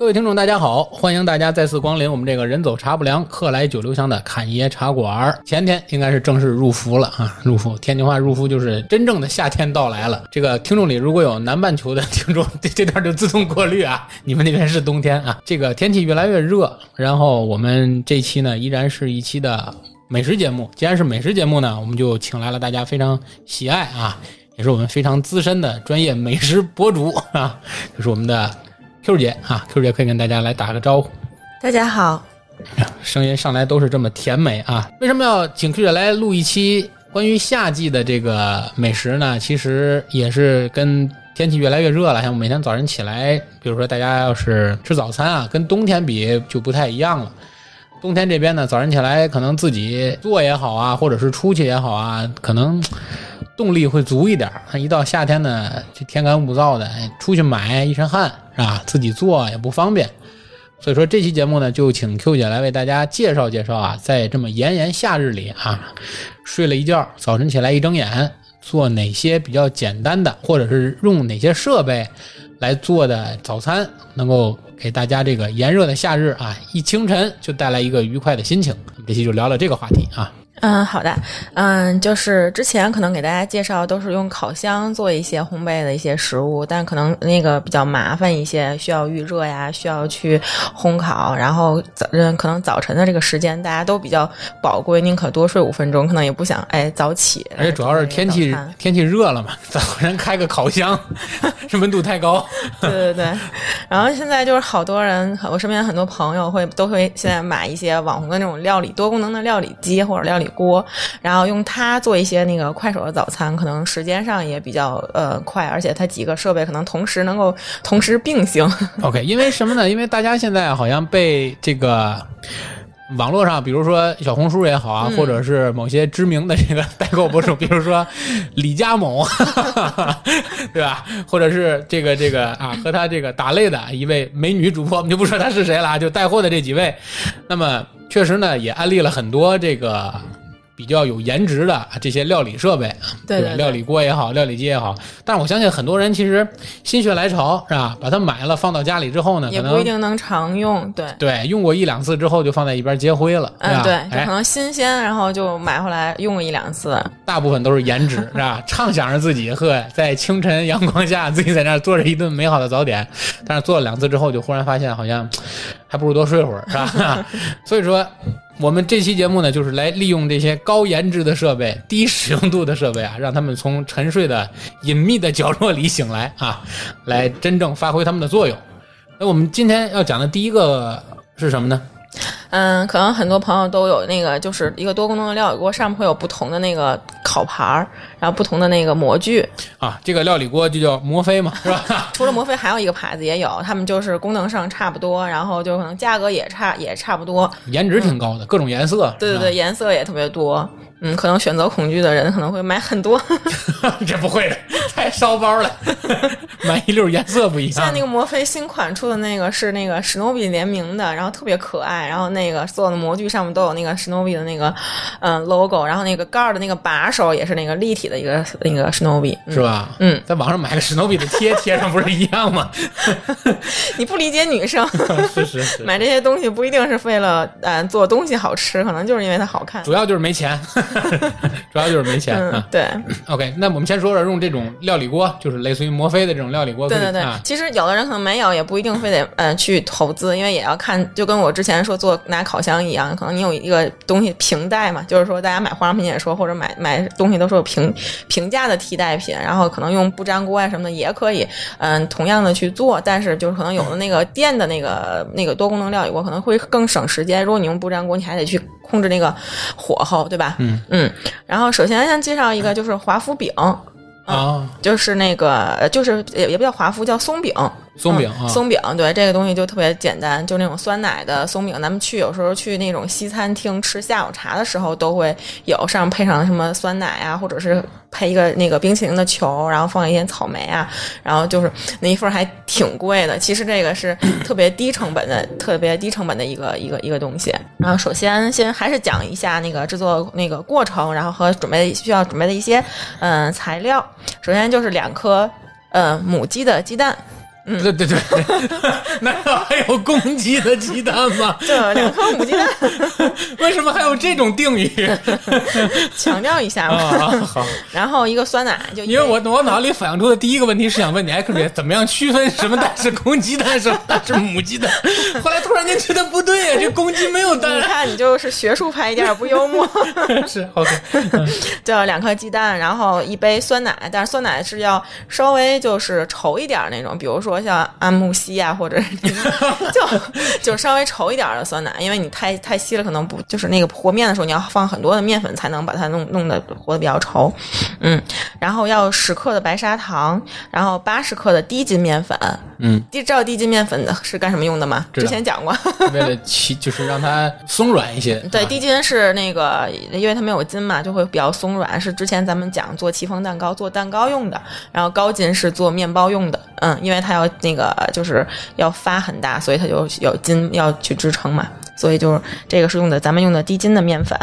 各位听众，大家好！欢迎大家再次光临我们这个人走茶不凉，客来酒留香的侃爷茶馆。前天应该是正式入伏了啊，入伏，天津话入伏就是真正的夏天到来了。这个听众里如果有南半球的听众，这这段就自动过滤啊，你们那边是冬天啊。这个天气越来越热，然后我们这期呢依然是一期的美食节目。既然是美食节目呢，我们就请来了大家非常喜爱啊，也是我们非常资深的专业美食博主啊，就是我们的。Q 姐啊，Q 姐可以跟大家来打个招呼。大家好，声音上来都是这么甜美啊！为什么要请 Q 姐来录一期关于夏季的这个美食呢？其实也是跟天气越来越热了，像每天早晨起来，比如说大家要是吃早餐啊，跟冬天比就不太一样了。冬天这边呢，早晨起来可能自己做也好啊，或者是出去也好啊，可能。动力会足一点，一到夏天呢，这天干物燥的，出去买一身汗是吧？自己做也不方便，所以说这期节目呢，就请 Q 姐来为大家介绍介绍啊，在这么炎炎夏日里啊，睡了一觉，早晨起来一睁眼，做哪些比较简单的，或者是用哪些设备来做的早餐，能够给大家这个炎热的夏日啊，一清晨就带来一个愉快的心情。这期就聊聊这个话题啊。嗯，好的，嗯，就是之前可能给大家介绍都是用烤箱做一些烘焙的一些食物，但可能那个比较麻烦一些，需要预热呀，需要去烘烤，然后早嗯，可能早晨的这个时间大家都比较宝贵，宁可多睡五分钟，可能也不想哎早起。而且主要是天气天气热了嘛，早晨开个烤箱，是温度太高。对对对，然后现在就是好多人，我身边很多朋友会都会现在买一些网红的那种料理多功能的料理机或者料理。锅，然后用它做一些那个快手的早餐，可能时间上也比较呃快，而且它几个设备可能同时能够同时并行。OK，因为什么呢？因为大家现在好像被这个网络上，比如说小红书也好啊，或者是某些知名的这个代购博主，比如说李佳某，对吧？或者是这个这个啊，和他这个打擂的一位美女主播，我们就不说她是谁了，就带货的这几位，那么确实呢，也安利了很多这个。比较有颜值的这些料理设备，对对，料理锅也好，料理机也好。但是我相信很多人其实心血来潮是吧，把它买了放到家里之后呢，也不一定能常用。对对，用过一两次之后就放在一边接灰了，嗯，对，就可能新鲜，然后就买回来用过一两次。大部分都是颜值是吧？畅想着自己呵在清晨阳光下自己在那儿做着一顿美好的早点，但是做了两次之后就忽然发现好像还不如多睡会儿是吧？所以说。我们这期节目呢，就是来利用这些高颜值的设备、低使用度的设备啊，让他们从沉睡的隐秘的角落里醒来啊，来真正发挥他们的作用。那我们今天要讲的第一个是什么呢？嗯，可能很多朋友都有那个，就是一个多功能的料理锅，上面会有不同的那个烤盘儿，然后不同的那个模具啊。这个料理锅就叫摩飞嘛，是吧？除了摩飞，还有一个牌子也有，他们就是功能上差不多，然后就可能价格也差也差不多，颜值挺高的，各种颜色。对对对，颜色也特别多。嗯，可能选择恐惧的人可能会买很多，这不会的，太烧包了，买一溜颜色不一样。像那个摩飞新款出的那个是那个史努比联名的，然后特别可爱，然后那个所有的模具上面都有那个史努比的那个嗯 logo，然后那个盖儿的那个把手也是那个立体的一个那个史努比，是吧？嗯，在网上买个史努比的贴贴上不是一样吗？你不理解女生，是是是，买这些东西不一定是为了嗯做东西好吃，可能就是因为它好看，主要就是没钱。主要就是没钱嗯。对，OK，那我们先说说用这种料理锅，就是类似于摩飞的这种料理锅。对对对，其实有的人可能没有，也不一定非得嗯去投资，因为也要看，就跟我之前说做拿烤箱一样，可能你有一个东西平带嘛，就是说大家买化妆品也说，或者买买东西都说平平价的替代品，然后可能用不粘锅啊什么的也可以，嗯，同样的去做，但是就是可能有的那个电的那个那个多功能料理锅可能会更省时间，如果你用不粘锅，你还得去。控制那个火候，对吧？嗯嗯。然后首先先介绍一个，就是华夫饼啊，就是那个，就是也也不叫华夫，叫松饼。松饼，松饼，对这个东西就特别简单，就那种酸奶的松饼。咱们去有时候去那种西餐厅吃下午茶的时候，都会有上配上什么酸奶啊，或者是配一个那个冰淇淋的球，然后放一些草莓啊，然后就是那一份还挺贵的。其实这个是 特别低成本的，特别低成本的一个一个一个东西。然后首先先还是讲一下那个制作那个过程，然后和准备需要准备的一些嗯材料。首先就是两颗呃母鸡的鸡蛋。对对对，难道还有公鸡的鸡蛋吗？对两颗母鸡蛋，为什么还有这种定语强调一下嘛。啊？好，然后一个酸奶，就因为我我脑子里反映出的第一个问题是想问你，哎，克别怎么样区分什么蛋是公鸡蛋，什么蛋是母鸡蛋？后来突然间觉得不对呀，这公鸡没有蛋你，看你就是学术派一点儿不幽默。是 OK，就两颗鸡蛋，然后一杯酸奶，但是酸奶是要稍微就是稠一点那种，比如说像安慕希啊，或者是就就稍微稠一点的酸奶，因为你太太稀了，可能不就是那个和面的时候，你要放很多的面粉才能把它弄弄得和的比较稠，嗯，然后要十克的白砂糖，然后八十克的低筋面粉，嗯，知道低筋面粉的是干什么用的吗？之前讲过。为了起就是让它松软一些，对，啊低筋是那个，因为它没有筋嘛，就会比较松软。是之前咱们讲做戚风蛋糕、做蛋糕用的，然后高筋是做面包用的。嗯，因为它要那个就是要发很大，所以它就有筋要去支撑嘛。所以就是这个是用的咱们用的低筋的面粉，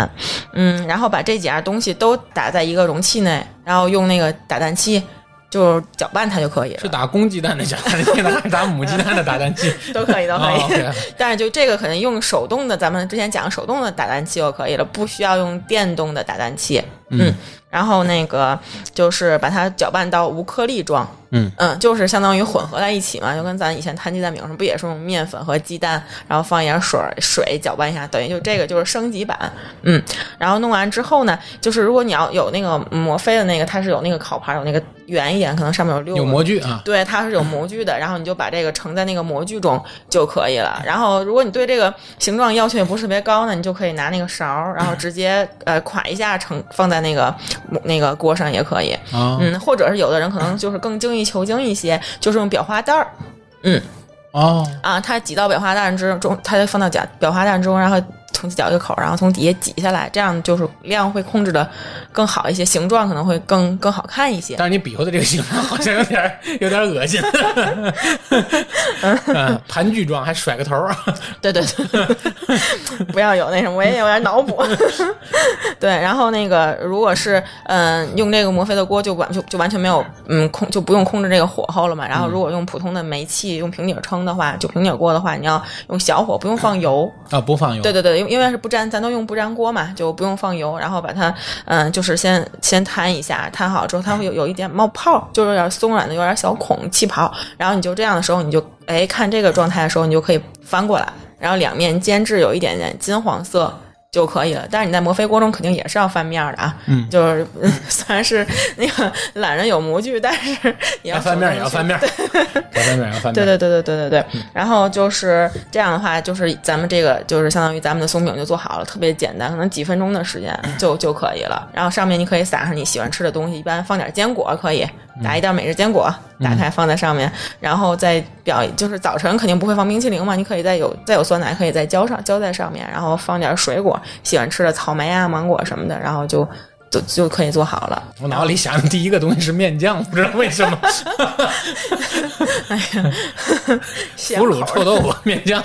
嗯，然后把这几样东西都打在一个容器内，然后用那个打蛋器就搅拌它就可以了是。打公鸡蛋的打蛋器呢，还是打母鸡蛋的打蛋器？都可以，都可以。但是就这个可能用手动的，咱们之前讲手动的打蛋器就可以了，不需要用电动的打蛋器。嗯，然后那个就是把它搅拌到无颗粒状。嗯嗯，就是相当于混合在一起嘛，就跟咱以前摊鸡蛋饼上不也是用面粉和鸡蛋，然后放一点水水搅拌一下，等于就这个就是升级版。嗯，然后弄完之后呢，就是如果你要有那个摩飞的那个，它是有那个烤盘，有那个圆一点，可能上面有六个有模具啊，对，它是有模具的，然后你就把这个盛在那个模具中就可以了。然后，如果你对这个形状要求也不是特别高呢，你就可以拿那个勺，然后直接呃垮一下盛放在那个那个锅上也可以。啊，嗯，或者是有的人可能就是更精益求精一些，就是用裱花袋儿。嗯哦，啊，它挤到裱花袋之中，它就放到裱裱花袋中，然后从绞一个口，然后从底下挤下来，这样就是量会控制的更好一些，形状可能会更更好看一些。但是你比划的这个形状 好像有点有点恶心，嗯，盘踞状还甩个头儿，对对对，不要有那什么，我也有点脑补。对，然后那个如果是嗯、用这个摩飞的锅就完就就完全没有嗯控就不用控制这个火候了嘛。然后如果用普通的煤气用平底撑的话，就平底锅的话，你要用小火，不用放油。啊，不放油，对对对，因为因为是不粘，咱都用不粘锅嘛，就不用放油，然后把它嗯就是先先摊一下，摊好之后它会有有一点冒泡，就是有点松软的，有点小孔气泡。然后你就这样的时候，你就哎看这个状态的时候，你就可以翻过来，然后两面煎至有一点点金黄色。就可以了，但是你在摩飞锅中肯定也是要翻面的啊，嗯。就是嗯 虽然是那个懒人有模具，但是也要翻面也要手动去。翻面，该翻面也要翻面，对对对对对对对。然后就是这样的话，就是咱们这个就是相当于咱们的松饼就做好了，特别简单，可能几分钟的时间就就可以了。然后上面你可以撒上你喜欢吃的东西，一般放点坚果可以，打一袋每日坚果，打开放在上面，然后再表就是早晨肯定不会放冰淇淋嘛，你可以再有再有酸奶可以再浇上浇在上面，然后放点水果，喜欢吃的草莓啊、芒果什么的，然后就。就就可以做好了。我脑子里想的第一个东西是面酱，不知道为什么，哎呀 腐乳臭豆腐面酱，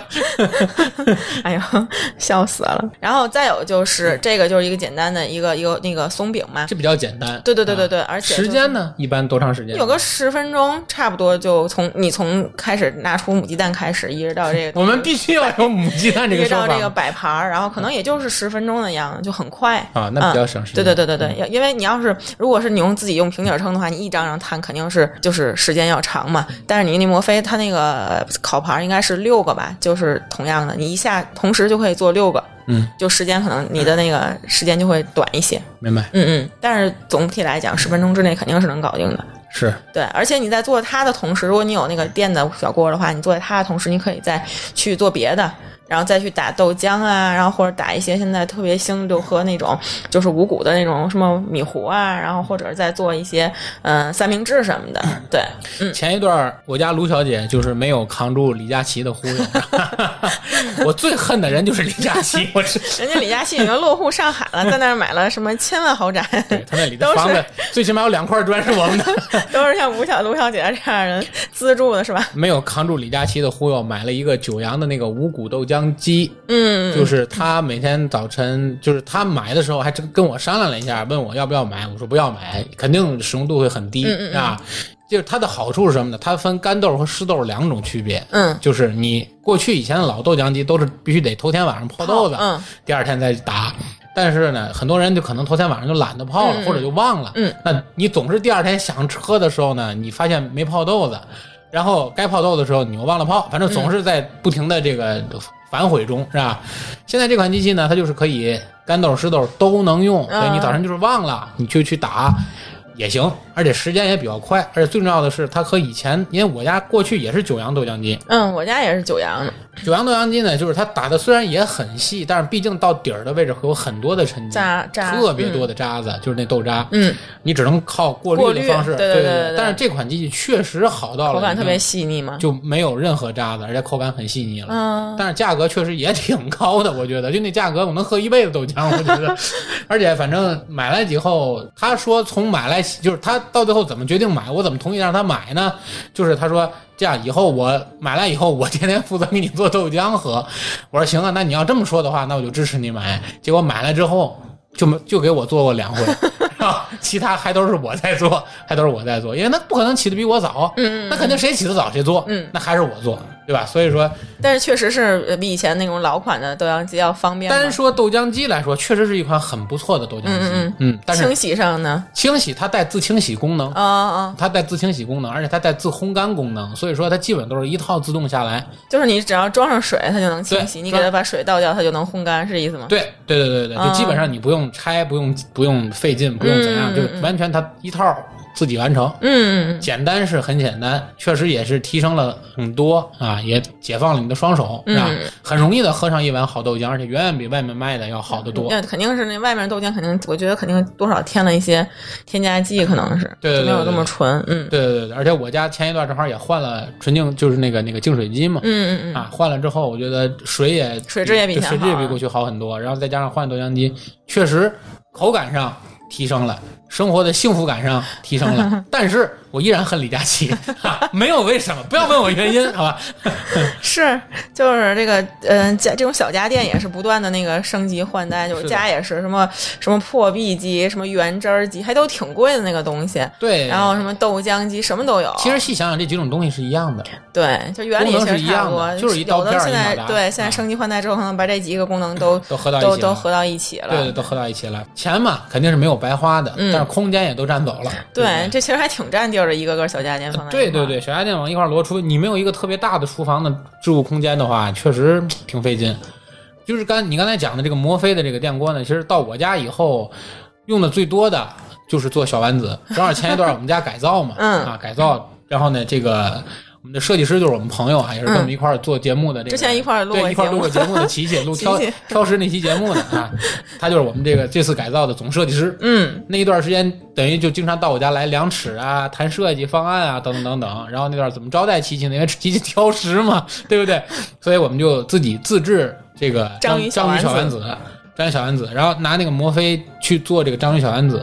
哎呦，笑死了。然后再有就是这个就是一个简单的一个一个那个松饼嘛，这比较简单。对对对对啊对而且就是时间呢，一般多长时间？有个十分钟差不多就从你从开始拿出母鸡蛋开始，一直到这个我们必须要有母鸡蛋这个一直到这个摆盘儿，然后可能也就是十分钟的样子，就很快啊，那比较省时间。对对对对对，对因为你要是如果是你用自己用平底撑的话，你一张张摊肯定是就是时间要长嘛。但是你那摩飞它那个烤盘应该是六个吧，就是同样的，你一下同时就可以做六个，嗯，就时间可能你的那个时间就会短一些，明白嗯嗯。但是总体来讲，十分钟之内肯定是能搞定的。是对，而且你在做它的同时，如果你有那个电的小锅的话，你做它的同时，你可以再去做别的，然后再去打豆浆啊，然后或者打一些现在特别兴就喝那种就是五谷的那种什么米糊啊，然后或者再做一些嗯、呃三明治什么的。对，嗯，前一段我家卢小姐就是没有扛住李佳琦的忽悠，我最恨的人就是李佳琦，我是人家李佳琦已经落户上海了，在那儿买了什么千万豪宅，对他那里的房子最起码有两块砖是我们的，都是像吴小卢小姐这样人资助的，是吧？没有扛住李佳琦的忽悠，买了一个九阳的那个五谷豆浆机，嗯，就是他每天早晨，就是他买的时候还真跟我商量了一下，问我要不要买，我说不要买，肯定使用度会很低、嗯嗯嗯啊。就是它的好处是什么呢？它分干豆和湿豆两种区别。嗯，就是你过去以前的老豆浆机都是必须得头天晚上泡豆子，嗯第二天再打。但是呢，很多人就可能头天晚上就懒得泡了，嗯或者就忘了。嗯，那你总是第二天想喝的时候呢，你发现没泡豆子，然后该泡豆的时候你又忘了泡，反正总是在不停的这个反悔中，是吧？现在这款机器呢，它就是可以干豆、湿豆都能用，所以你早晨就是忘了，你就去打。也行，而且时间也比较快，而且最重要的是，它和以前，因为我家过去也是九阳豆浆机，嗯，我家也是九阳的，九阳豆浆机呢，就是它打的虽然也很细，但是毕竟到底儿的位置会有很多的沉积，渣渣特别多的渣子，就是那豆渣，嗯，你只能靠过过滤滤的方式，对对对对对但是这款机器确实好到了，口感特别，细腻嘛。就没有任何渣子，而且口感很细腻了。嗯，但是价格确实也挺高的，我觉得就那价格，我能喝一辈子豆浆，我觉得。而且反正买来以后，他说从买来起，就是他到最后怎么决定买，我怎么同意让他买呢？就是他说这样以后我买来以后，我天天负责给你做豆浆喝。我说行啊，那你要这么说的话，那我就支持你买。结果买来之后。就就给我做过两回，然后其他还都是我在做，还都是我在做，因为那不可能起的比我早，嗯嗯那肯定谁起得早谁做，嗯那还是我做，对吧？所以说但是确实是呃比以前那种老款的豆浆机要方便。单说豆浆机来说，确实是一款很不错的豆浆机。嗯嗯但是清洗上呢？清洗它带自清洗功能，啊啊，它带自清洗功能，而且它带自烘干功能，所以说它基本都是一套自动下来。就是你只要装上水，它就能清洗；你给它把水倒掉，它就能烘干，是这意思吗？对对对对对，就啊基本上你不用拆，不用不用费劲，不用怎样，就完全它一套自己完成。嗯嗯简单是很简单，确实也是提升了很多啊，也解放了你的双手，是吧？嗯很容易的喝上一碗好豆浆，而且远远比外面卖的要好得多。那肯定是那外面豆浆，肯定我觉得肯定多少添了一些添加剂，可能是对没有那么纯。嗯对对对，而且我家前一段正好也换了纯净，就是那个那个净水机嘛，嗯嗯嗯，啊，换了之后，我觉得水也水质也比水质也比过去好很多，然后再加上换豆浆机，确实口感上提升了，生活的幸福感上提升了，但是我依然恨李佳琦，哈没有为什么，不要问我原因，好吧？是就是这个嗯家这种小家电也是不断的那个升级换代，就是家也是什么什么破壁机、什么原汁儿机，还都挺贵的那个东西。对，然后什么豆浆机什么都有，其实细想想，这几种东西是一样的，对，就原理其是一样实差不多，的就是一刀有的现在对现在啊。升级换代之后，可能把这几个功能都都合到一起了。都都合到一起了。对对，都合到一起了。钱嘛，肯定是没有白花的，嗯空间也都占走了。对这其实还挺占地儿的，一个个小家电对对对，小家电往一块儿摞，除非你没有一个特别大的厨房的置物空间的话，确实挺费劲。就是刚你刚才讲的这个摩飞的这个电锅呢，其实到我家以后用的最多的就是做小丸子。正好前一段我们家改造嘛，嗯啊改造，然后呢这个。我们的设计师就是我们朋友啊，也是跟我们一块儿做节目的这个。之前一块儿录过对一块儿录过节目的琪琪，录挑挑食那期节目的啊，他就是我们这个这次改造的总设计师。嗯，那一段时间，等于就经常到我家来量尺啊、谈设计方案啊，等等等等。然后那段怎么招待琪琪呢？因为琪琪挑食嘛，对不对？所以我们就自己自制这个章鱼小章鱼小丸丸子，章鱼小丸子，然后拿那个摩飞去做这个章鱼小丸子，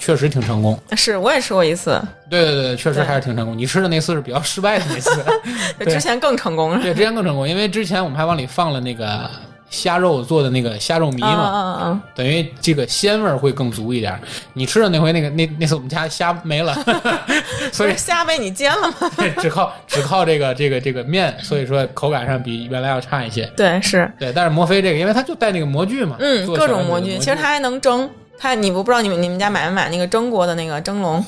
确实挺成功。是我也吃过一次，对对对，确实还是挺成功。你吃的那次是比较失败的那次，对之前更成功了。对，之前更成功，因为之前我们还往里放了那个虾肉做的那个虾肉糜嗯嘛。嗯嗯等于这个鲜味儿会更足一点儿。你吃的那回那个那那次我们家虾没了，嗯，所以虾被你煎了吗？对只靠只靠这个这个这个面，所以说口感上比原来要差一些。对，是，对，但是摩飞这个，因为它就带那个模具嘛，嗯，各种模具，其实它还能蒸。它你不不知道你们你们家买没买那个蒸锅的那个蒸笼？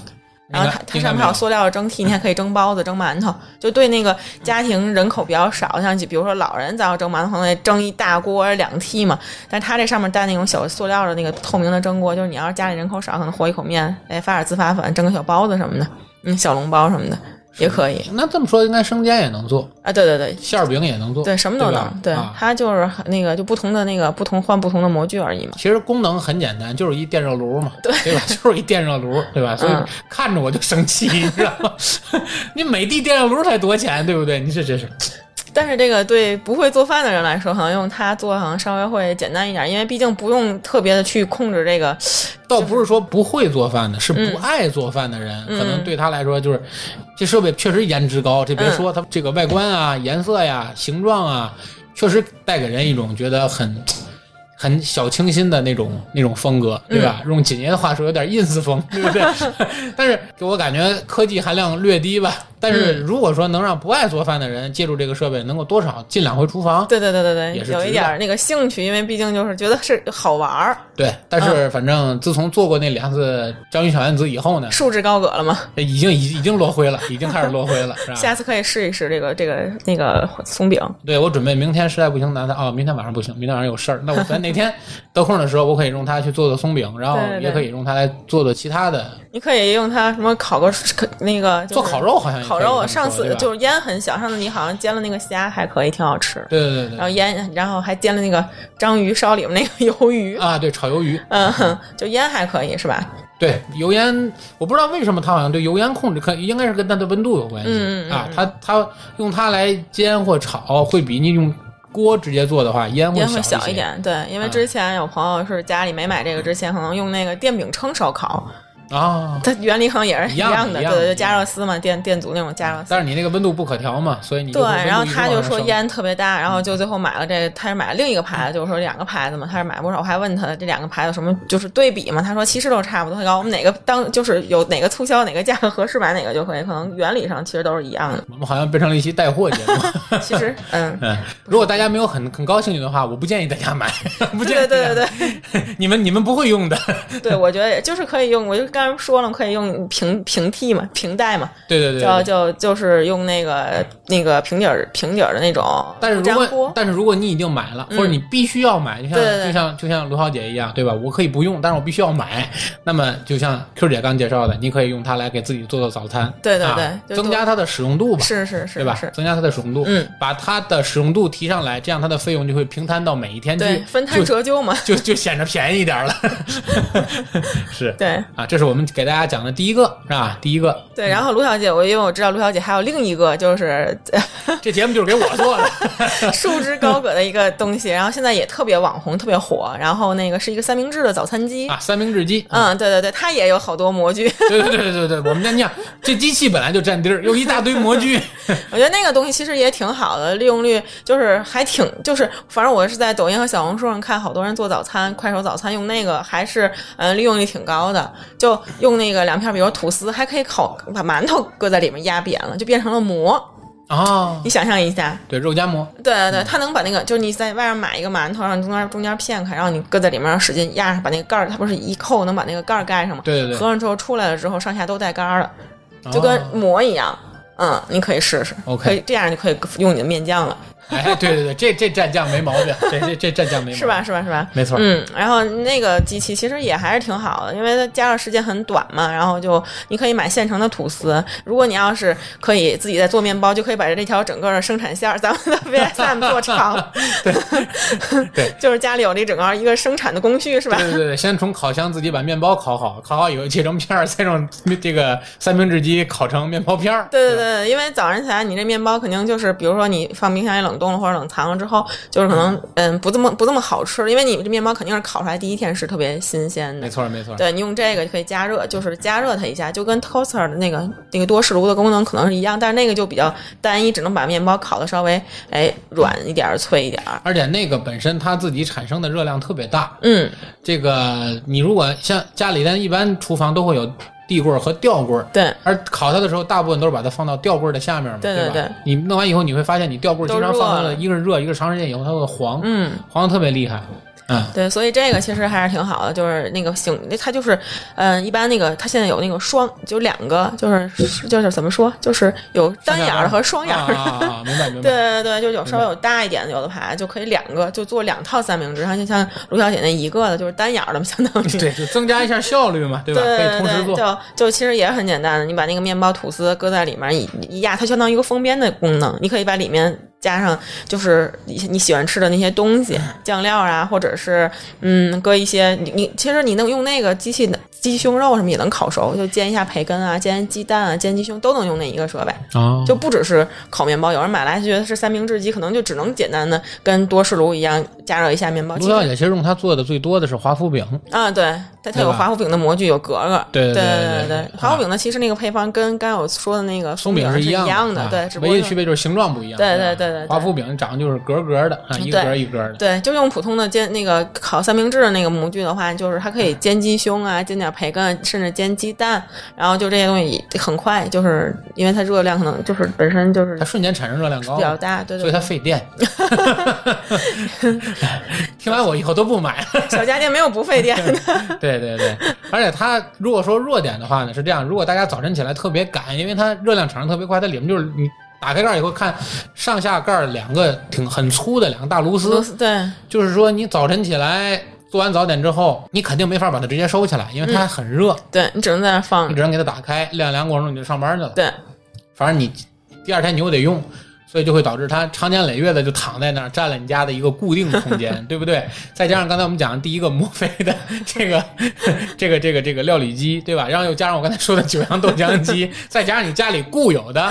然后它它上面还有塑料的蒸屉，你还可以蒸包子、蒸馒头。就对那个家庭人口比较少，像比如说老人咱要蒸馒头，可能得蒸一大锅两屉嘛。但是它这上面带那种小塑料的那个透明的蒸锅，就是你要是家里人口少，可能和一口面，哎，发点自发粉，蒸个小包子什么的，嗯，小笼包什么的也可以那这么说，应该生煎也能做，啊。对对对，馅儿饼也能做，对，什么都能。对，它就是那个就不同的那个不同换不同的模具而已嘛。其实功能很简单，就是一电热炉嘛，对对吧？就是一电热炉，对吧？所以嗯看着我就生气，你知道吗？你美的电热炉才多钱，对不对？你这这是但是这个对不会做饭的人来说，可能用它做好像稍微会简单一点，因为毕竟不用特别的去控制这个。倒不是说不会做饭的，是不嗯爱做饭的人，可能对他来说就是这设备确实颜值高。这别嗯说它这个外观啊、颜色呀、形状啊，确实带给人一种觉得很很小清新的那种那种风格，对吧？用锦爷的话说，有点 ins 风，对不对？但是给我感觉科技含量略低吧。但是如果说能让不爱做饭的人借助这个设备，能够多少进两回厨房，对对对对对，也是有一点那个兴趣，因为毕竟就是觉得是好玩儿，对。但是反正自从做过那两次章鱼小丸子以后呢，束之高阁了吗？已经已已经落灰了，已经开始落灰了，是吧？下次可以试一试这个这个那个松饼。对我准备明天实在不行拿它哦，明天晚上不行，明天晚上有事儿，那我咱哪天 得空的时候，我可以用它去做做松饼，然后也可以用它来做做其他的。你可以用它什么烤个那个做烤肉，好像烤肉。上次就是烟很小，上次你好像煎了那个虾，还可以，挺好吃。对对对。然后烟，然后还煎了那个章鱼烧里面那个 鱿鱼啊，对，炒鱿鱼。嗯，就烟还可以是吧？对，油烟我不知道为什么它好像对油烟控制，可应该是跟它的温度有关系嗯啊。它它用它来煎或炒，会比你用锅直接做的话烟会小一点。对，因为之前有朋友是家里没买这个之前，可能用那个电饼铛烧烤。啊，它原理可能也是一样的，对对，加热丝嘛，电电阻那种加热丝。但是你那个温度不可调嘛，所以你对。然后他就说烟特别大，然后就最后买了这，他是买了另一个牌子，就是说两个牌子嘛，他是买不少。我还问他这两个牌子什么就是对比嘛，他说其实都差不多。他告我们哪个当就是有哪个促销哪个价格合适买哪个就可以，可能原理上其实都是一样的。我们好像变成了一期带货节目。其实，嗯 嗯，如果大家没有很很高兴趣的话，我不建议大家买，不建议。对对对，你们你们不会用的。对，我觉得就是可以用，我就刚才说了可以用。平平替嘛，平带嘛，对对对，就就就是用那个那个平底儿平底儿的那种。但是如果但是如果你已经买了，或者你必须要买，就像就像就像卢小姐一样，对吧？我可以不用，但是我必须要买。那么就像 Q 姐刚介绍的，你可以用它来给自己做做早餐，对对对，增加它的使用度吧，是是是，对吧？增加它的使用度，嗯，把它的使用度提上来，这样它的费用就会平摊到每一天去，分摊折旧嘛，就就显得便宜一点了。是，对啊，这是我们给大家讲的第一个，是吧？第一个对，然后卢小姐，我因为我知道卢小姐还有另一个，就是 这节目就是给我做的，束之高阁的一个东西，然后现在也特别网红，特别火。然后那个是一个三明治的早餐机啊，三明治机，嗯，对对对，它也有好多模具，对对对对对，我们家你看这机器本来就占地儿，又一大堆模具，我觉得那个东西其实也挺好的，利用率就是还挺，就是反正我是在抖音和小红书上看好多人做早餐，快手早餐用那个还是嗯利用率挺高的，就用那个两片，比如吐司。还可以烤，把馒头搁在里面压扁了，就变成了馍哦！你想象一下，对，肉夹馍。对对对，它能把那个，就是你在外面买一个馒头，让中间中间片开，然后你搁在里面，使劲压上，把那个盖儿，它不是一扣能把那个盖儿盖上吗？对对对。合上之后出来了之后，上下都带盖儿了，就跟馍一样。嗯，你可以试试。OK，可以这样就可以用你的面酱了。哎，对对对，这这蘸酱没毛病，这这这蘸酱没毛病，是吧？是吧？是吧？没错。嗯，然后那个机器其实也还是挺好的，因为它加热时间很短嘛。然后就你可以买现成的吐司，如果你要是可以自己在做面包，就可以把这条整个的生产线，咱们的 VSM 做 长。对 对，就是家里有这整个一个生产的工序，是吧？对对对，先从烤箱自己把面包烤好，烤好以后切成片儿，再用这个三明治机烤成面包片儿。对对对，因为早上起来你这面包肯定就是，比如说你放冰箱里冷。冻了或者冷藏了之后，就是可能嗯不这么不这么好吃，因为你这面包肯定是烤出来第一天是特别新鲜的。没错没错，对你用这个就可以加热，就是加热它一下，就跟 toaster 的那个那个多士炉的功能可能是一样，但是那个就比较单一，只能把面包烤的稍微哎软一点脆一点。而且那个本身它自己产生的热量特别大。嗯，这个你如果像家里咱一般厨房都会有。地棍和吊棍儿，对，而烤它的时候，大部分都是把它放到吊棍的下面嘛，对对对。你弄完以后，你会发现你吊棍经常放了，一个是热，一个长时间以后它会黄，嗯，黄的特别厉害。嗯，对，所以这个其实还是挺好的，就是那个型，它就是，嗯，一般那个它现在有那个双，就两个，就是就是怎么说，就是有单眼的和双眼的，明白明白。对对对，就有稍微有大一点的有的牌就可以两个，就做两套三明治，然后就像卢小姐那一个的，就是单眼儿的，相当于对，就增加一下效率嘛，对吧？可以同时做。就就其实也很简单的，你把那个面包吐司搁在里面一一压，它相当于一个封边的功能，你可以把里面。加上就是你你喜欢吃的那些东西，酱料啊，或者是嗯，搁一些你你其实你能用那个机器的鸡胸肉什么也能烤熟，就煎一下培根啊，煎鸡蛋啊，煎鸡胸都能用那一个设备，就不只是烤面包。有人买来就觉得是三明治机，可能就只能简单的跟多士炉一样加热一下面包。卢小姐其实用它做的最多的是华夫饼啊，对，它它有华夫饼的模具，有格格，对对对对，华夫饼呢，其实那个配方跟刚才我说的那个松饼是一样的，对，唯一的区别就是形状不一样。对对对。对，华夫饼长就是格格的啊，一格一格的。对，就用普通的煎那个烤三明治的那个模具的话，就是它可以煎鸡胸啊，煎点培根，甚至煎鸡蛋，然后就这些东西很快，就是因为它热量可能就是本身就是它瞬间产生热量高比，较大，对所以它费电。听完我以后都不买了。小家电没有不费电的，对对对对，而且它如果说弱点的话呢，是这样：如果大家早晨起来特别赶，因为它热量产生特别快，它里面就是你打开盖儿以后看上下盖儿两个挺很粗的两个大螺丝，对。就是说你早晨起来做完早点之后，你肯定没法把它直接收起来，因为它很热，对，你只能在那儿放。你，只能给它打开晾凉过程中你就上班去了。对。反正你第二天你又得用，所以就会导致他长年累月的就躺在那儿，占了你家的一个固定空间，对不对？再加上刚才我们讲的第一个摩飞的这个这个这个这个料理机，对吧？然后又加上我刚才说的九阳豆浆机，再加上你家里固有的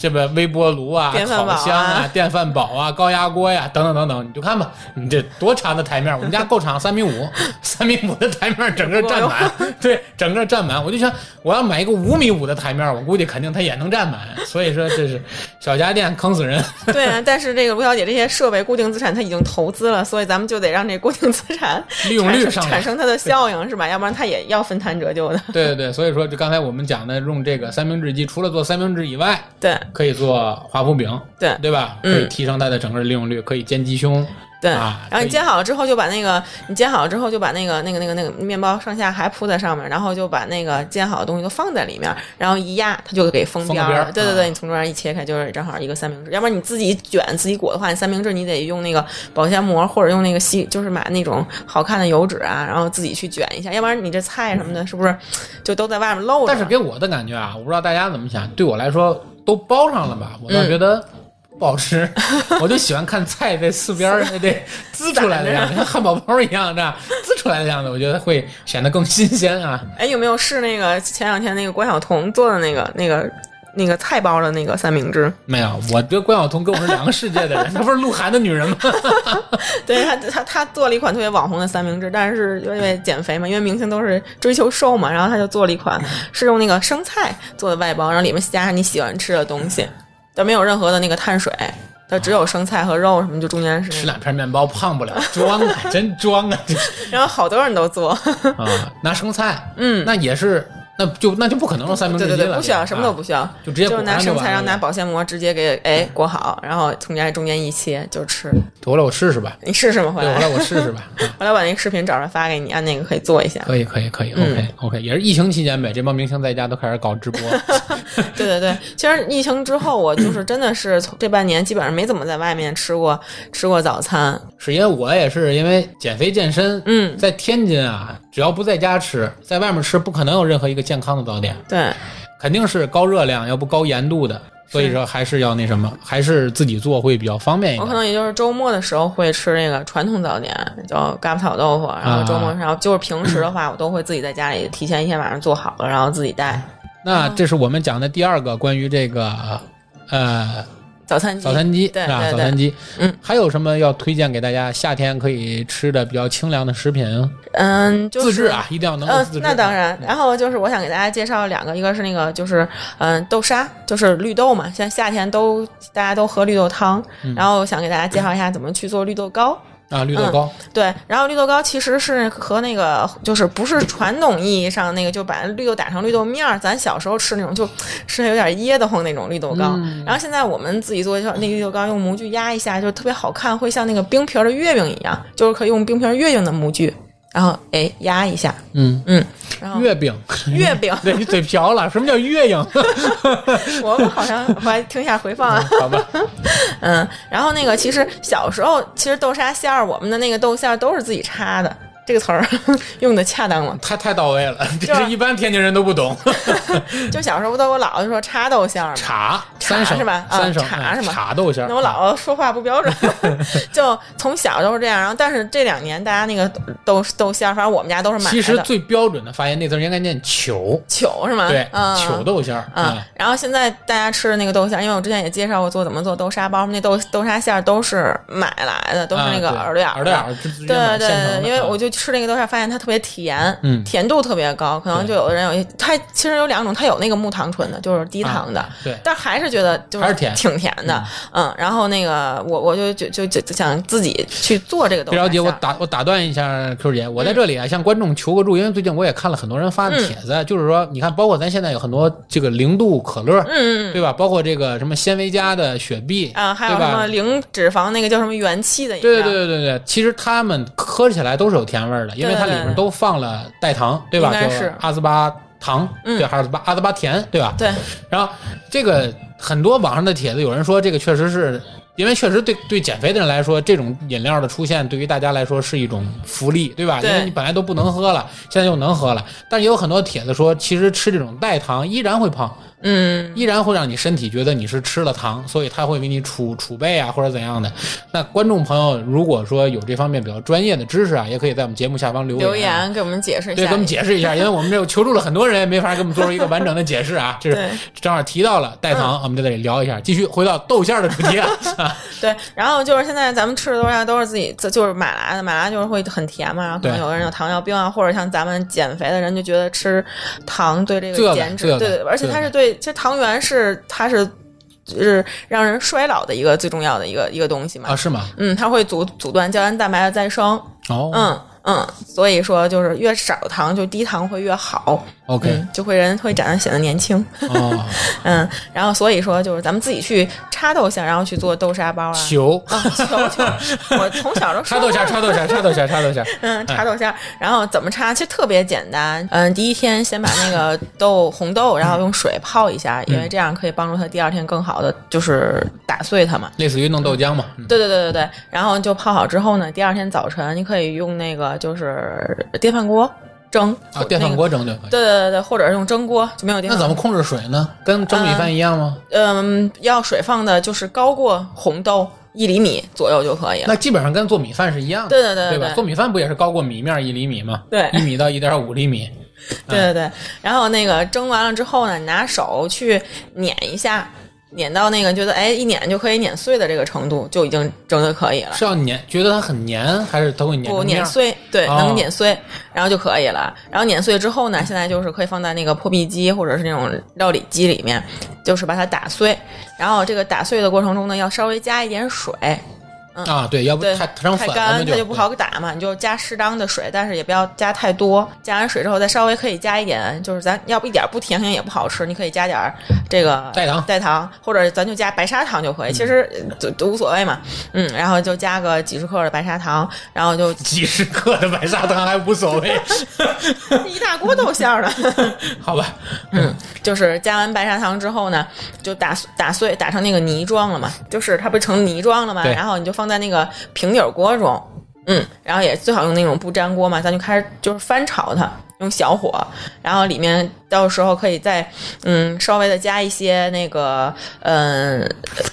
这个微波炉啊、烤箱啊、电饭煲啊、高压锅呀、等等等等，你就看吧，你这多长的台面？我们家够长三米五，三米五的台面整个占满，对，整个占满。我就想，我要买一个五米五的台面，我估计肯定它也能占满。所以说这是小家电坑死人。对啊。但是这个卢小姐这些设备固定资产她已经投资了，所以咱们就得让这固定资产利用率产上产生它的效应，是吧？要不然它也要分摊折旧的。对对对，所以说就刚才我们讲的，用这个三明治机，除了做三明治以外，对可以做华夫饼，对对吧？可嗯以提升它的整个利用率，可以煎鸡胸。对，啊然后你煎好了之后，就把那个你煎好了之后，就把那个那个那个那个面包上下还铺在上面，然后就把那个煎好的东西都放在里面，然后一压，它就给封边儿了。对对对，啊你从中间一切开，就是正好一个三明治。要不然你自己卷自己裹的话，你三明治你得用那个保鲜膜或者用那个吸，就是买那种好看的油纸啊，然后自己去卷一下，要不然你这菜什么的，是不是就都在外面露着？但是给我的感觉啊，我不知道大家怎么想，对我来说都包上了吧，我倒觉得。不好吃，我就喜欢看菜在四边儿这 滋出来的样子，像汉堡包一样这样滋出来的样子，我觉得会显得更新鲜啊。哎，有没有试那个前两天那个关晓彤做的那个那个那个菜包的那个三明治？没有，我觉得关晓彤跟我是两个世界的人，她不是鹿晗的女人吗？对她，她她做了一款特别网红的三明治，但是因为减肥嘛，因为明星都是追求瘦嘛，然后她就做了一款是用那个生菜做的外包，然后里面加上你喜欢吃的东西，但没有任何的那个碳水，它只有生菜和肉什么，就中间是吃。两片面包胖不了，装啊，真装啊！然后好多人都做，啊，拿生菜，嗯，那也是，那就那就不可能用三明治机了，对对对，不需要，什么都不需要，就直接裹就是拿生菜，然后拿保鲜膜直接给哎裹好，然后从家中间一切就吃。回来我试试吧，你试试吗？回来，回来来，我试试吧。啊回来把那个视频找出来发给你，按那个可以做一下。可以，可以，可以，OK OK，也是疫情期间呗，这帮明星在家都开始搞直播，对对对，其实疫情之后，我就是真的是从这半年基本上没怎么在外面吃过吃过早餐。是因为我也是因为减肥健身，嗯在天津啊，只要不在家吃，在外面吃不可能有任何一个健康的早点，对。肯定是高热量，要不高盐度的，所以说还是要那什么，还是自己做会比较方便一点。我可能也就是周末的时候会吃那个传统早点，叫嘎巴炒豆腐。然后周末，然后就是平时的话，我都会自己在家里提前一天晚上做好了，然后自己带。那这是我们讲的第二个关于这个呃早餐机。早餐机对是吧？早餐机，嗯，还有什么要推荐给大家夏天可以吃的比较清凉的食品？嗯，就是自制啊，一定要能够嗯自制。，那当然。然后就是我想给大家介绍两个，一个是那个就是嗯豆沙，就是绿豆嘛，现在夏天都大家都喝绿豆汤，嗯然后想给大家介绍一下怎么去做绿豆糕。啊，绿豆糕，对，然后绿豆糕其实是和那个就是不是传统意义上那个就把绿豆打成绿豆面儿，咱小时候吃那种就吃的有点噎得慌那种绿豆糕。嗯然后现在我们自己做那个绿豆糕，用模具压一下，就特别好看，会像那个冰皮儿的月饼一样，就是可以用冰皮儿月饼的模具，然后哎压一下，嗯，嗯，然后月饼，月饼，对你嘴瓢了，什么叫月饼？我们好像我还听一下回放啊。好吧，嗯，然后那个其实小时候，其实豆沙馅儿，我们的那个豆馅儿都是自己插的，这个词儿 用的恰当了？太太到位了，这就是是一般天津人都不懂。就小时候不都我姥姥就说茶豆馅儿吗？茶三省是吧啊茶是吗茶豆馅儿。那我姥姥说话不标准，就从小都是这样。然后，但是这两年大家那个豆豆馅儿，反正我们家都是买的。其实最标准的发音那字儿应该念球，球是吗？对，嗯，糗豆馅儿。嗯啊，然后现在大家吃的那个豆馅儿，因为我之前也介绍过做怎么做豆沙包，那豆豆沙馅儿都是买来的，都是那个耳朵眼儿的耳朵眼儿，对对对，因为啊我就吃那个豆馅，发现它特别甜，嗯。甜度特别高，可能就有的人有一，它其实有两种，它有那个木糖醇的，就是低糖的，啊对。但还是觉得就还是甜。挺甜的，嗯，然后那个我我就就就就就想自己去做这个豆别着急，我打我打断一下 Q 姐，我在这里啊，向观众求个助，因为最近我也看了很多人发的帖子，就是说，你看，包括咱现在有很多这个零度可乐，嗯嗯对吧？包括这个什么纤维加的雪碧啊，还有什么零脂肪那个叫什么元气的饮对料，对对对对，其实他们喝起来都是有甜味儿的，因为它里面都放了代糖，对吧？就是阿斯巴糖，嗯对，还是巴阿斯巴甜，对吧？对然后这个很多网上的帖子，有人说这个确实是。因为确实对对减肥的人来说，这种饮料的出现对于大家来说是一种福利，对吧？对因为你本来都不能喝了，现在又能喝了。但是也有很多帖子说，其实吃这种代糖依然会胖，嗯，依然会让你身体觉得你是吃了糖，所以它会给你储储备啊或者怎样的。那观众朋友如果说有这方面比较专业的知识啊，也可以在我们节目下方留留言啊。言给我们解释一下对，给我们解释一下，因为我们这求助了很多人，也没法给我们做出一个完整的解释啊。这是正好提到了代糖，我们在这里聊一下。继续回到豆馅儿的主题啊，啊 对，然后就是现在咱们吃的东西都是自己就是买来的，买来就是会很甜嘛，然后可能有的人有糖尿病啊，或者像咱们减肥的人就觉得吃糖对这个减脂，对对，而且它是对，其实糖原是它是是让人衰老的一个最重要的一个一个东西嘛，啊，是吗？嗯，它会阻阻断胶原蛋白的再生，哦，嗯嗯，所以说就是越少糖就低糖会越好 OK 嗯，就会人会长得显得年轻。哦，嗯，然后所以说就是咱们自己去插豆馅，然后去做豆沙包啊。球，啊，球球，我从小都插豆馅，插豆馅，插豆馅，插豆馅。嗯，插豆馅儿，然后怎么插？其实特别简单。嗯，第一天先把那个豆红豆，然后用水泡一下，因为这样可以帮助它第二天更好的就是打碎它嘛。类似于弄豆浆嘛。嗯对对对对对，然后就泡好之后呢，第二天早晨你可以用那个就是电饭锅蒸啊，电饭。锅蒸就可以。对对对对，或者是用蒸锅，就没有电饭锅。那怎么控制水呢？跟蒸米饭一样吗？嗯，要水放的就是高过红豆一厘米左右就可以了。那基本上跟做米饭是一样的，对对对对对吧？做米饭不也是高过米面一厘米吗？对一米到一点五厘米。对对对，然后那个蒸完了之后呢，你拿手去碾一下，碾到那个觉得哎一碾就可以碾碎的这个程度，就已经蒸的可以了。是要碾，觉得它很黏，还是它会碾不？碾碎，对，哦能碾碎，然后就可以了。然后碾碎之后呢，现在就是可以放在那个破壁机或者是那种料理机里面，就是把它打碎。然后这个打碎的过程中呢，要稍微加一点水，啊，对，要不对，太太干它就不好打嘛，你就加适当的水，但是也不要加太多。加完水之后，再稍微可以加一点，就是咱要不一点不甜，肯定也不好吃，你可以加点儿这个代糖代糖，或者咱就加白砂糖就可以，其实呃都都无所谓嘛。嗯，然后就加个几十克的白砂糖，然后就 几十克的白砂糖还无所谓，一大锅豆馅儿了。好吧？嗯，就是加完白砂糖之后呢，就打打碎，打成那个泥状了嘛，就是它不成泥状了嘛，然后你就放在那个平底锅中，嗯，然后也最好用那种不粘锅嘛，咱就开始就是翻炒它，用小火，然后里面到时候可以再嗯稍微的加一些那个嗯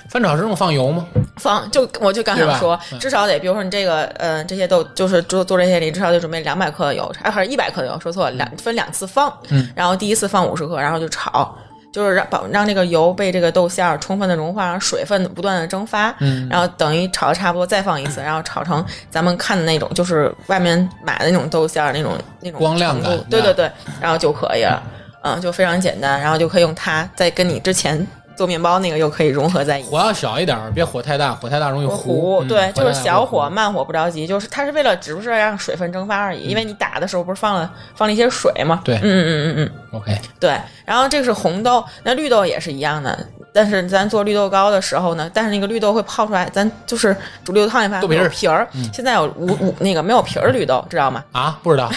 翻炒是用放油吗？放就我就刚对吧想说，嗯至少得比如说你这个呃这些豆就是做做这些你至少得准备两百克的油，啊还是一百克的油，说错了，两分两次放，嗯，然后第一次放五十克，然后就炒。就是让保让这个油被这个豆馅儿充分的融化，让水分不断的蒸发，嗯。然后等于炒的差不多再放一次，然后炒成咱们看的那种，就是外面买的那种豆馅儿那种那种光亮度感对对对，然后就可以了，嗯，就非常简单，然后就可以用它再跟你之前做面包那个又可以融合在一起。火要小一点，别火太大，火太大容易糊，嗯对，就是小火慢火不着急，就是它是为了只不是让水分蒸发而已，因为你打的时候不是放了放了一些水嘛，对嗯嗯嗯嗯嗯，OK，对，然后这个是红豆，那绿豆也是一样的。但是咱做绿豆糕的时候呢，但是那个绿豆会泡出来，咱就是煮绿豆汤也发现豆皮儿有皮儿。现在有无无那个没有皮儿的绿豆，知道吗？啊，不知道，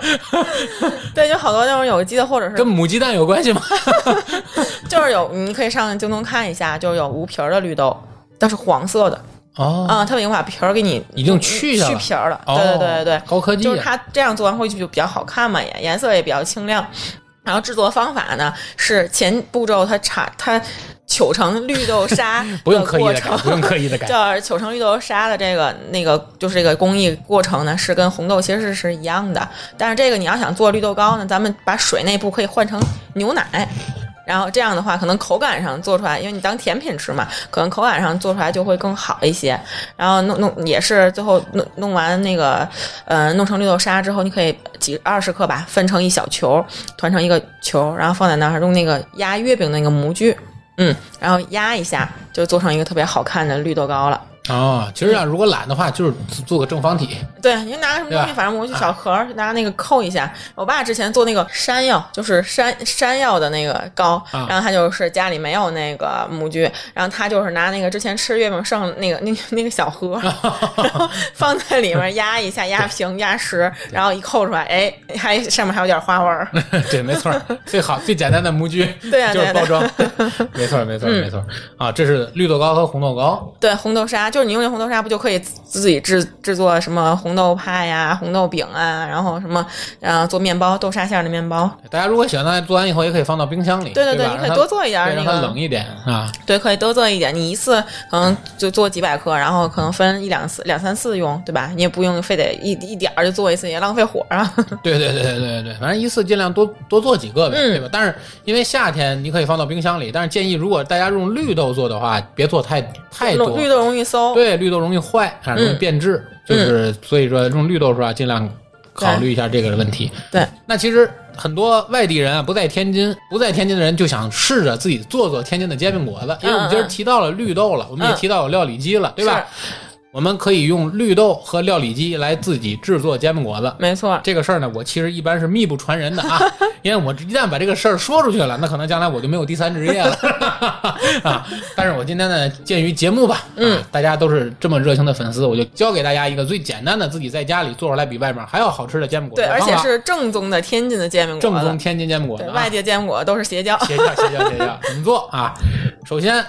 对，有好多那种有机的，或者是跟母鸡蛋有关系吗？就是有，你可以上京东看一下，就是有无皮儿的绿豆，但是黄色的哦，啊，它已经把皮儿给你已经去去皮儿了。哦对对对对对，高科技啊就是它这样做完回去就比较好看嘛，颜颜色也比较清亮。然后制作方法呢是前步骤它产它糗成绿豆沙 不用刻意过程的改，不用刻意的改。就是糗成绿豆沙的这个那个就是这个工艺过程呢，是跟红豆其实是一样的。但是这个你要想做绿豆糕呢，咱们把水那步可以换成牛奶，然后这样的话，可能口感上做出来，因为你当甜品吃嘛，可能口感上做出来就会更好一些。然后弄弄也是最后弄弄完那个呃弄成绿豆沙之后，你可以几二十克吧，分成一小球，团成一个球，然后放在那儿，用那个压月饼那个模具，嗯，然后压一下，就做成一个特别好看的绿豆糕了。哦，其实啊，如果懒的话，就是做个正方体。对，你拿个什么东西，反正模具小盒儿，拿那个扣一下。我爸之前做那个山药，就是山山药的那个糕，啊。然后他就是家里没有那个模具，然后他就是拿那个之前吃月饼剩那个那个 那个小盒儿，然后放在里面压一下，压平压实，然后一扣出来，哎，还上面还有点花纹儿。对，没错，最好最简单的模具，对就是包装，没错，没错，没错儿。啊，这是绿豆糕和红豆糕，对，红豆沙就是你用这红豆沙，不就可以自自己制制作什么红豆派呀、红豆饼啊，然后什么，然后做面包，豆沙馅儿的面包。大家如果喜欢做完以后也可以放到冰箱里，对对对，你可以多做一点让它那个冷一点啊，对，可以多做一点。你一次可能就做几百克，然后可能分一两次、两三次用，对吧？你也不用非得一一点儿就做一次，也浪费火啊。对对对对对对，反正一次尽量多多做几个呗，嗯对吧？但是因为夏天你可以放到冰箱里，但是建议如果大家用绿豆做的话，别做太太多，绿豆容易馊。对绿豆容易坏，啊，容易嗯。变质，就是所以说用绿豆是吧，尽量考虑一下这个问题。对，那其实很多外地人啊，不在天津，不在天津的人就想试着自己做做天津的煎饼果子，因为我们今儿提到了绿豆了，我们也嗯。提到有料理机了，对吧？我们可以用绿豆和料理机来自己制作煎饼果子。没错。这个事儿呢，我其实一般是密不传人的啊，因为我一旦把这个事儿说出去了，那可能将来我就没有第三职业了 啊。但是我今天呢，鉴于节目吧，嗯啊，大家都是这么热情的粉丝，我就教给大家一个最简单的，自己在家里做出来比外面还要好吃的煎饼果子对，而且是正宗的天津的煎饼果子。正宗天津煎饼果子。外地的煎饼果子都是邪教。邪教邪教邪教，怎么做啊？首先，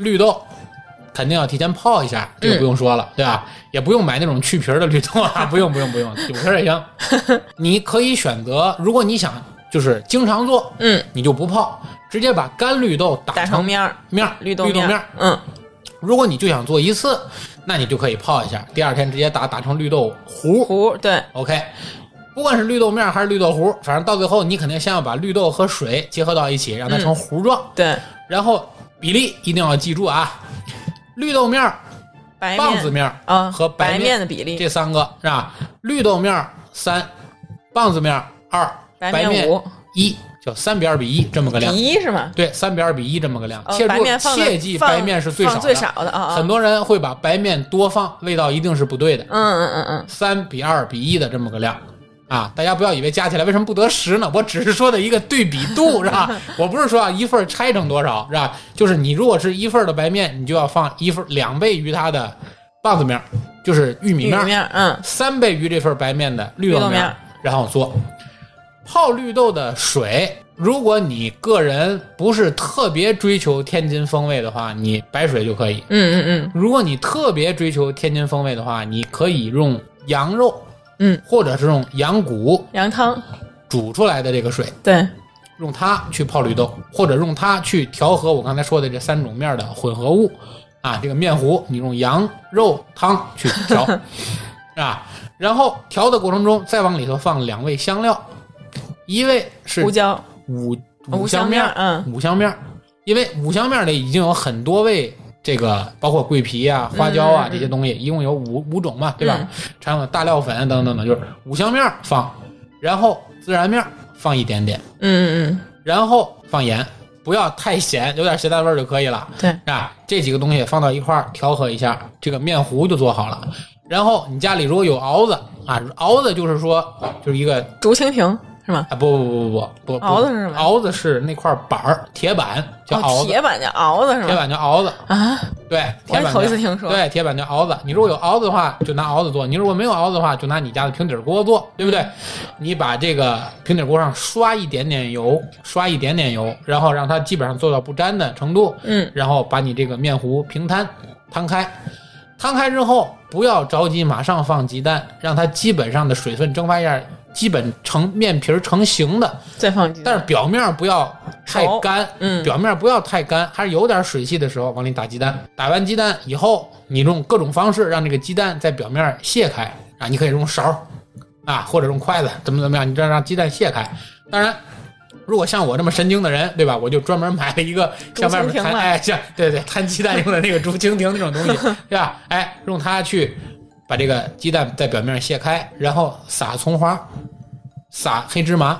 绿豆肯定要提前泡一下，这个不用说了，对吧？也不用买那种去皮儿的绿豆啊，不用不用不用，有皮儿也行。你可以选择，如果你想就是经常做，嗯，你就不泡，直接把干绿豆打打成面儿，面儿绿豆绿豆面儿。嗯，如果你就想做一次，那你就可以泡一下，第二天直接打打成绿豆糊。糊对，OK，不管是绿豆面儿还是绿豆糊，反正到最后你肯定先要把绿豆和水结合到一起，让它成糊状。对，然后比例一定要记住啊，绿豆面儿、白面棒子面儿啊和白白面面的比例，这三个是吧？绿豆面儿三，棒子面儿二，白白面五一，叫三比二比一这么个量比。一是吗？对，三比二比一这么个量。哦切住白面放的切记白面是最少的，最少的啊啊很多人会把白面多放，味道一定是不对的。嗯嗯嗯嗯，三比二比一的这么个量啊，大家不要以为加起来为什么不得十呢？我只是说的一个对比度 是吧？我不是说啊一份儿拆成多少是吧？就是你如果是一份儿的白面，你就要放一份两倍于它的棒子面儿，就是玉米面嗯，三倍于这份白面的绿豆面然后做泡绿豆的水。如果你个人不是特别追求天津风味的话，你白水就可以。嗯嗯嗯如果你特别追求天津风味的话，你可以用羊肉，嗯，或者是用羊骨羊汤，煮出来的这个水，对，用它去泡绿豆，或者用它去调和我刚才说的这三种面的混合物，啊，这个面糊你用羊肉汤去调，啊，然后调的过程中再往里头放两味香料，一味是胡椒，五五香面嗯。五香面儿，因为五香面儿里已经有很多味，这个包括桂皮啊、花椒啊、这些东西，一共有五五种嘛，对吧？嗯常有大料粉等等等等，就是五香面儿放，然后孜然面儿放一点点，嗯嗯嗯然后放盐，不要太咸，有点咸淡味儿就可以了。嗯，对，啊，这几个东西放到一块儿调和一下，这个面糊就做好了。然后你家里如果有熬子啊，熬子就是说就是一个竹蜻蜓是吗？啊，不不不不不不，熬子是什么熬子是那块板儿，铁板叫熬哦，子，铁板叫熬子是吗铁？板叫熬子，啊，对，铁板叫头一次听说对，铁板叫熬子。你如果有熬子的话，就拿熬子做；你如果没有熬子的话，就拿你家的平底锅做，对不对？你把这个平底锅上刷一点点油，刷一点点油，然后让它基本上做到不粘的程度，嗯，然后把你这个面糊平摊摊开，摊开之后不要着急马上放鸡蛋，让它基本上的水分蒸发一下，基本成面皮儿成型的，再放鸡蛋，但是表面不要太干，嗯表面不要太干，还是有点水汽的时候往里打鸡蛋。打完鸡蛋以后，你用各种方式让这个鸡蛋在表面卸开啊，你可以用勺儿啊，或者用筷子，怎么怎么样，你这样让鸡蛋卸开。当然，如果像我这么神经的人，对吧？我就专门买了一个像外面摊，哎，像对对摊鸡蛋用的那个竹蜻蜓那种东西，对吧？哎，用它去把这个鸡蛋在表面上卸开，然后撒葱花，撒黑芝麻，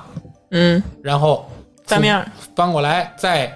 嗯，然后翻面儿翻过来，再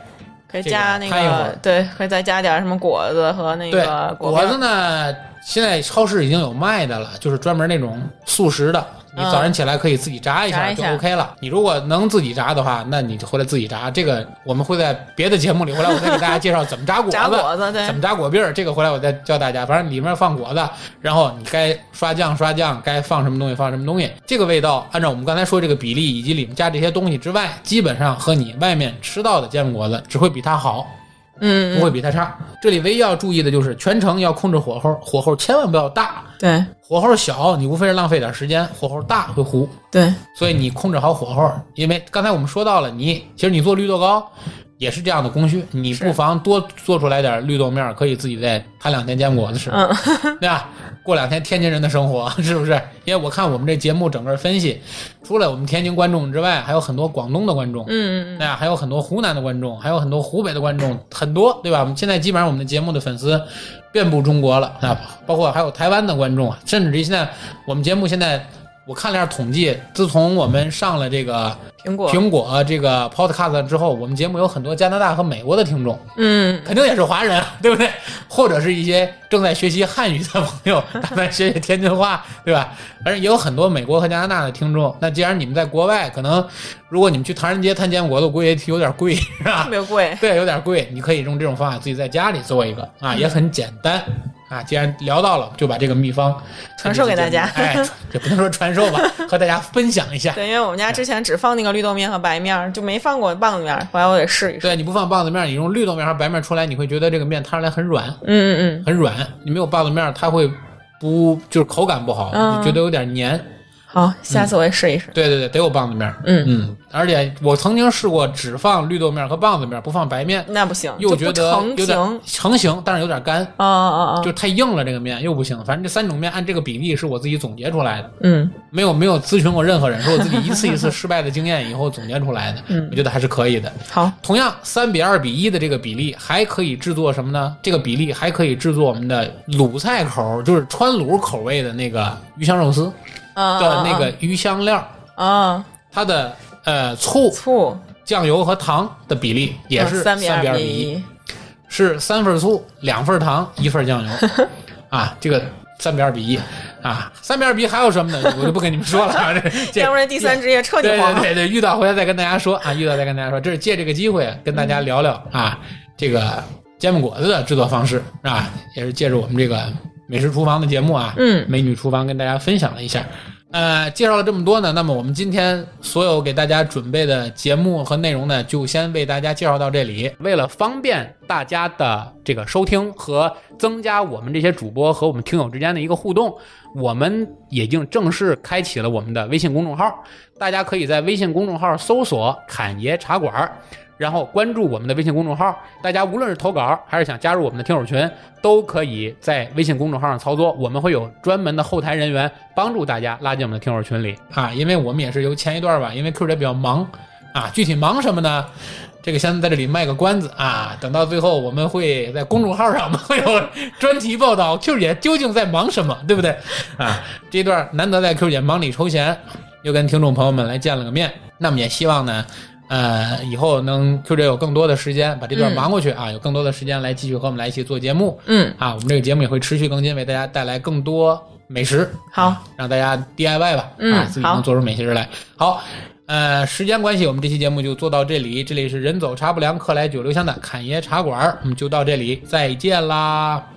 可以加那个，对，可以再加点什么果子和那个果子。呢，现在超市已经有卖的了，就是专门那种速食的。你嗯早晨起来可以自己炸一下就 OK 了。你如果能自己炸的话，那你就回来自己炸。这个我们会在别的节目里，回来我再给大家介绍怎么炸果子，炸果子对 怎么炸果篦儿。这个回来我再教大家。反正里面放果子，然后你该刷酱刷酱，该放什么东西放什么东西。这个味道按照我们刚才说这个比例以及里面加这些东西之外，基本上和你外面吃到的煎饼果子只会比它好。嗯，不会比它差。这里唯一要注意的就是全程要控制火候，火候千万不要大，对火候小你无非是浪费点时间，火候大会糊。对，所以你控制好火候，因为刚才我们说到了，你其实你做绿豆糕也是这样的工序，你不妨多做出来点绿豆面儿，可以自己再摊两天坚果子吃，嗯，对吧？过两天天津人的生活 是不是？因为我看我们这节目整个分析，除了我们天津观众之外，还有很多广东的观众，嗯嗯那还有很多湖南的观众，还有很多湖北的观众，很多，对吧？我们现在基本上我们的节目的粉丝遍布中国了啊，包括还有台湾的观众啊，甚至于现在我们节目现在我看了一下统计，自从我们上了这个苹果，苹果这个 Podcast 之后，我们节目有很多加拿大和美国的听众，嗯，肯定也是华人，对不对？或者是一些正在学习汉语的朋友，打算学学天津话，对吧？反正也有很多美国和加拿大的听众。那既然你们在国外，可能如果你们去唐人街摊煎果子，我估计有点贵，是吧特？别贵，对，有点贵。你可以用这种方法自己在家里做一个啊，也很简单啊。既然聊到了，就把这个秘方传授给大家哎，也不能说传授吧，和大家分享一下。对，因为我们家之前只放那个绿豆面和白面儿，就没放过棒子面儿，后来我得试一试。对，你不放棒子面，你用绿豆面和白面出来，你会觉得这个面摊出来很软，嗯嗯很软。你没有棒子面，它会不就是口感不好，嗯你觉得有点黏。嗯，好，下次我也试一试。对对对，得有棒子面。嗯，嗯，而且我曾经试过只放绿豆面和棒子面，不放白面，那不行，又觉得有成型。点成型，但是有点干。啊啊啊，就太硬了，这个面又不行。反正这三种面按这个比例是我自己总结出来的，嗯没有没有咨询过任何人，是我自己一次一次失败的经验以后总结出来的。嗯我觉得还是可以的。好，同样，三比二比一的这个比例还可以制作什么呢？这个比例还可以制作我们的鲁菜口，就是川鲁口味的那个鱼香肉丝啊的那个鱼香料，啊，它的呃醋、醋酱油和糖的比例也是三三比二比比一。是三份醋、两份糖、一份酱油 啊，这个三比二比一啊，三比二比一还有什么呢？我就不跟你们说了啊，这 这要不然第三职业彻底对黄了。对对对，遇到回来再跟大家说啊，遇到再跟大家说，这是借这个机会跟大家聊聊啊，这个煎饼果子的制作方式啊，也是借着我们这个美食厨房的节目啊，嗯美女厨房跟大家分享了一下。呃，介绍了这么多呢，那么我们今天所有给大家准备的节目和内容呢，就先为大家介绍到这里。为了方便大家的这个收听和增加我们这些主播和我们听友之间的一个互动，我们已经正式开启了我们的微信公众号。大家可以在微信公众号搜索“侃爷茶馆儿”，然后关注我们的微信公众号。大家无论是投稿还是想加入我们的听友群，都可以在微信公众号上操作。我们会有专门的后台人员帮助大家拉进我们的听友群里啊。因为我们也是由前一段吧，因为 Q 姐比较忙啊，具体忙什么呢？这个先在这里卖个关子啊，等到最后我们会在公众号上我们会有专题报道 Q 姐究竟在忙什么，对不对？啊，这一段难得在 Q 姐忙里抽闲，又跟听众朋友们来见了个面，那么也希望呢。呃，以后能 Q 姐有更多的时间把这段嗯忙过去啊，有更多的时间来继续和我们来一起做节目嗯，啊。我们这个节目也会持续更新，为大家带来更多美食，好，让大家 DIY 吧，嗯啊，自己能做出美食来。好，呃，时间关系，我们这期节目就做到这里。这里是人走茶不凉，客来酒留香的侃爷茶馆，我们就到这里，再见啦。